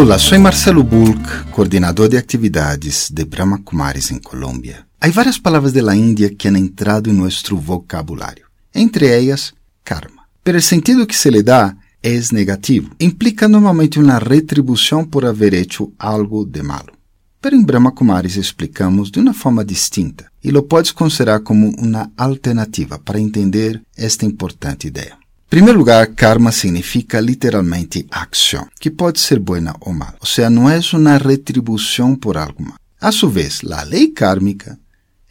Olá, sou Marcelo Bulk, coordenador de atividades de Brahma Kumaris em Colômbia. Há várias palavras da Índia que han entrado em nosso vocabulário, entre elas karma. Pero o sentido que se lhe dá é negativo. Implica normalmente uma retribuição por haver hecho algo de malo. Pero em Brahma Kumaris explicamos de uma forma distinta e lo podes considerar como uma alternativa para entender esta importante ideia primeiro lugar, karma significa literalmente ação, que pode ser boa ou mal. Ou seja, não é uma retribuição por algo. A sua vez, a lei kármica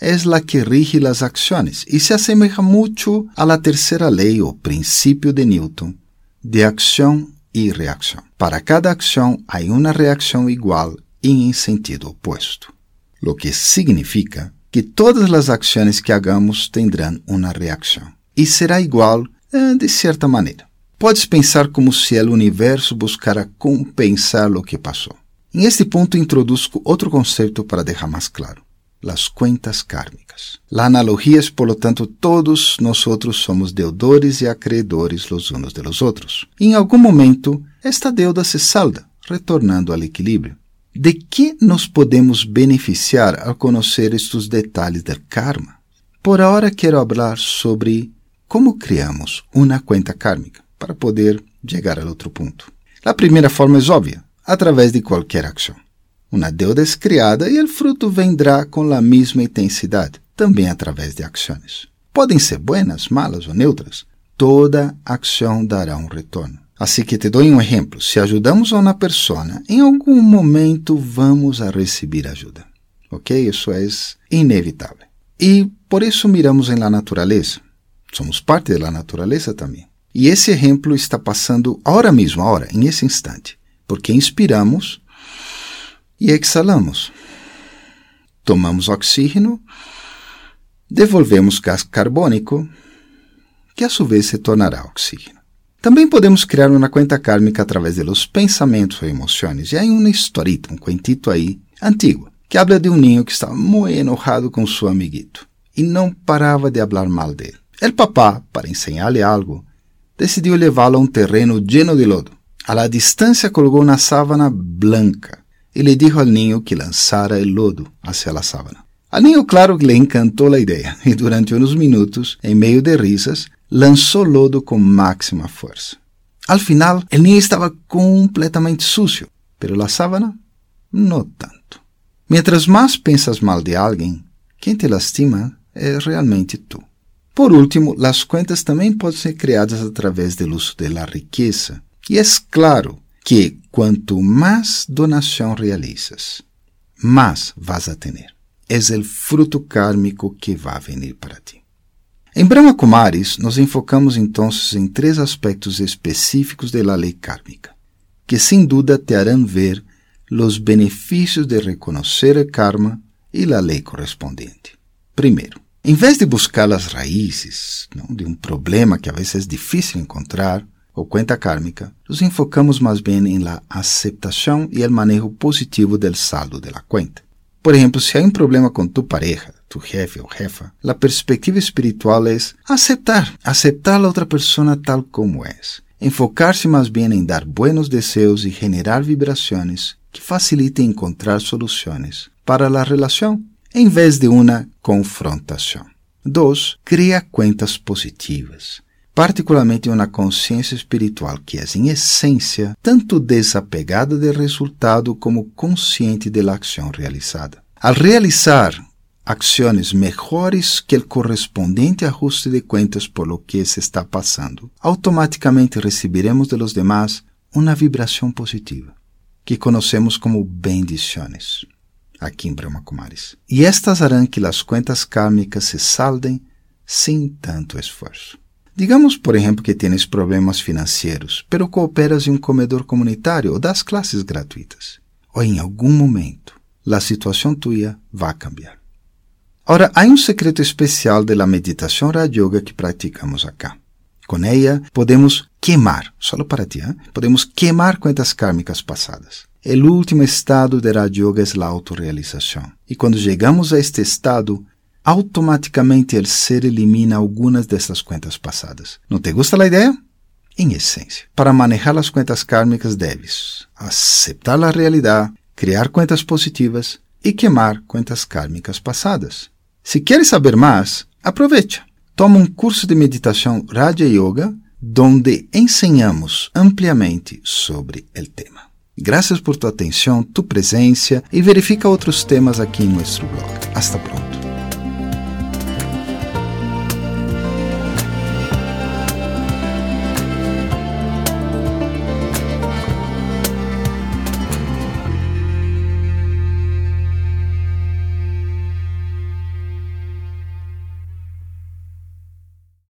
é a que rige as ações e se assemelha muito à terceira lei ou princípio de Newton de ação e reação. Para cada ação há uma reação igual e em sentido oposto, o que significa que todas as ações que hagamos terão uma reação e será igual de certa maneira. Podes pensar como se o universo buscara compensar o que passou. Em este ponto introduzco outro conceito para deixar mais claro: as contas kármicas. A analogia é, por lo tanto, todos nós somos deudores e acreedores los unos de los outros. Em algum momento, esta deuda se salda, retornando ao equilíbrio. De que nos podemos beneficiar ao conhecer estes detalhes do karma? Por agora quero falar sobre como criamos uma conta kármica para poder chegar ao outro ponto? A primeira forma é óbvia, através de qualquer ação. Uma deuda é criada e o fruto vendrá com a mesma intensidade, também através de ações. Podem ser buenas, malas ou neutras. Toda ação dará um retorno. Assim que te dou um exemplo. Se ajudamos a uma pessoa, em algum momento vamos a receber ajuda. Ok? Isso é inevitável. E por isso miramos em la natureza. Somos parte da natureza também. E esse exemplo está passando agora mesmo, agora, em esse instante, porque inspiramos e exalamos. Tomamos oxígeno, devolvemos gás carbônico, que a sua vez se tornará oxígeno. Também podemos criar uma conta kármica através de los pensamentos ou emoções. E há uma historita, um cuentito aí, antigo, que habla de um ninho que estava muito enojado com seu amiguito e não parava de falar mal dele. El papá, para ensinar-lhe algo, decidiu levá-lo a um terreno lleno de lodo. A la distância colocou uma sábana blanca e lhe disse ao ninho que lançara o lodo hacia a sábana. Al ninho, claro lhe encantou a ideia e durante uns minutos, em meio de risas, lançou lodo com máxima força. Al final, o ninho estava completamente sucio, pero a sábana, não tanto. Mientras mais pensas mal de alguém, quem te lastima é realmente tu. Por último, as contas também podem ser criadas através do uso da riqueza. E é claro que quanto mais donação realizas, mais vas a ter. É o fruto kármico que vai venir para ti. Em Brahma Kumaris, nos enfocamos então em três aspectos específicos da lei kármica, que sem dúvida te harão ver os benefícios de reconhecer o karma e a lei correspondente. Primeiro, em vez de buscar as raízes não, de um problema que a vezes é difícil encontrar, ou conta kármica, nos enfocamos mais bem em la aceitação e el manejo positivo del saldo de la cuenta. Por exemplo, se há um problema com tu pareja, tu jefe ou jefa, a perspectiva espiritual é aceitar, aceitar a outra pessoa tal como é. Enfocar-se mais bem em dar buenos desejos e generar vibrações que facilitem encontrar soluções para a relação em vez de uma confrontação. 2. Cria contas positivas, particularmente uma consciência espiritual que é, em essência, tanto desapegada do resultado como consciente da ação realizada. Al realizar ações melhores que o correspondente ajuste de contas por lo que se está passando, automaticamente receberemos de los demás uma vibração positiva, que conhecemos como bendições aqui em Brahma Kumaris. E estas harão que as contas kármicas se saldem sem tanto esforço. Digamos, por exemplo, que tens problemas financeiros, pero cooperas em um comedor comunitário ou das classes gratuitas. Ou em algum momento, a situação tua vai cambiar. Ora, há um secreto especial da meditação Raja Yoga que praticamos acá. Com ela, podemos queimar, só para ti, podemos queimar contas kármicas passadas. O último estado Raja Yoga é a autorrealização. E quando chegamos a este estado, automaticamente o ser elimina algumas dessas contas passadas. Não te gusta a ideia? Em essência, para manejar as contas kármicas deves aceitar a realidade, criar contas positivas e queimar contas kármicas passadas. Se queres saber mais, aproveite. Toma um curso de meditação Raja Yoga, onde ensinamos ampliamente sobre o tema. Graças por tua atenção, tu presença e verifica outros temas aqui em nosso blog. Hasta pronto.